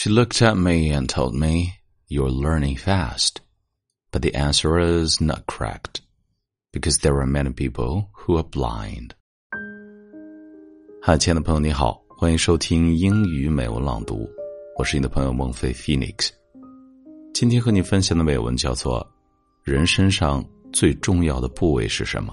She looked at me and told me, You're learning fast. But the answer is not correct. Because there are many people who are blind. 嗨，亲爱的朋友，你好，欢迎收听英语美文朗读，我是你的朋友孟非 Phoenix。今天和你分享的美文叫做《人身上最重要的部位是什么》。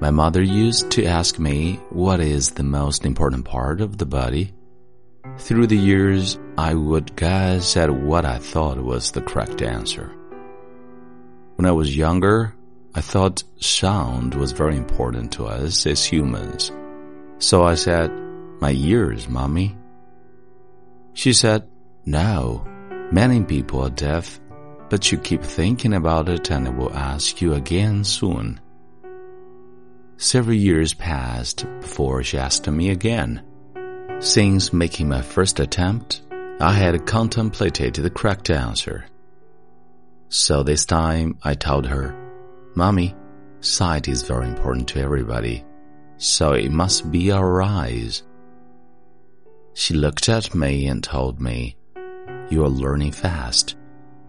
My mother used to ask me what is the most important part of the body. Through the years, I would guess at what I thought was the correct answer. When I was younger, I thought sound was very important to us as humans. So I said, my ears, mommy. She said, no, many people are deaf, but you keep thinking about it and I will ask you again soon. Several years passed before she asked me again. Since making my first attempt, I had contemplated the correct answer. So this time I told her, Mommy, sight is very important to everybody, so it must be our eyes. She looked at me and told me, You are learning fast,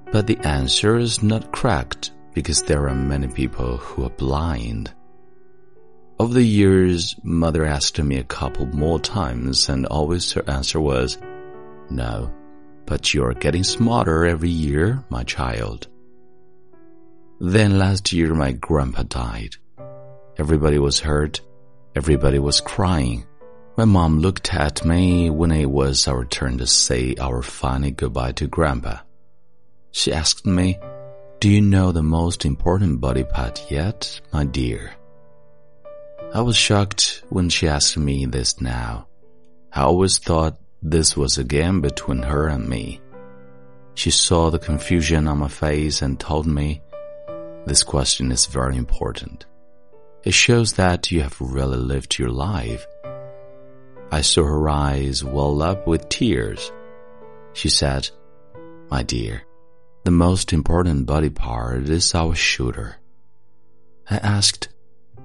but the answer is not correct because there are many people who are blind. Over the years, mother asked me a couple more times and always her answer was, no, but you're getting smarter every year, my child. Then last year my grandpa died. Everybody was hurt. Everybody was crying. My mom looked at me when it was our turn to say our final goodbye to grandpa. She asked me, do you know the most important body part yet, my dear? I was shocked when she asked me this now. I always thought this was a game between her and me. She saw the confusion on my face and told me, this question is very important. It shows that you have really lived your life. I saw her eyes well up with tears. She said, My dear, the most important body part is our shoulder. I asked,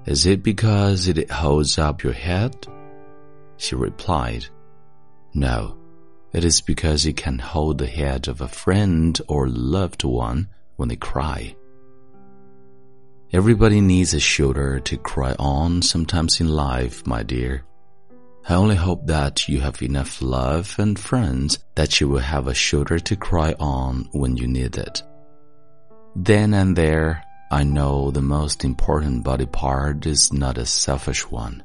is it because it holds up your head? She replied, No, it is because it can hold the head of a friend or loved one when they cry. Everybody needs a shoulder to cry on sometimes in life, my dear. I only hope that you have enough love and friends that you will have a shoulder to cry on when you need it. Then and there, I know the most important body part is not a selfish one.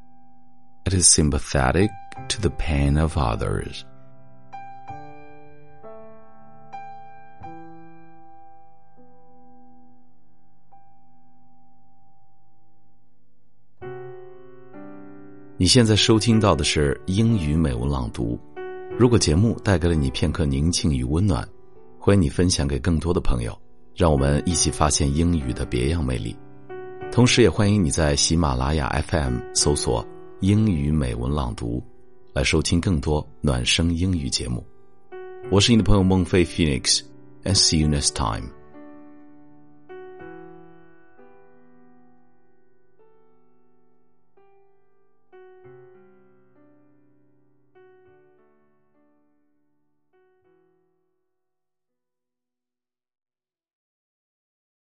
It is sympathetic to the pain of others. 你现在收听到的是英语美文朗读。如果节目带给了你片刻宁静与温暖，欢迎你分享给更多的朋友。让我们一起发现英语的别样魅力，同时也欢迎你在喜马拉雅 FM 搜索“英语美文朗读”，来收听更多暖声英语节目。我是你的朋友孟非 Phoenix，and see you next time。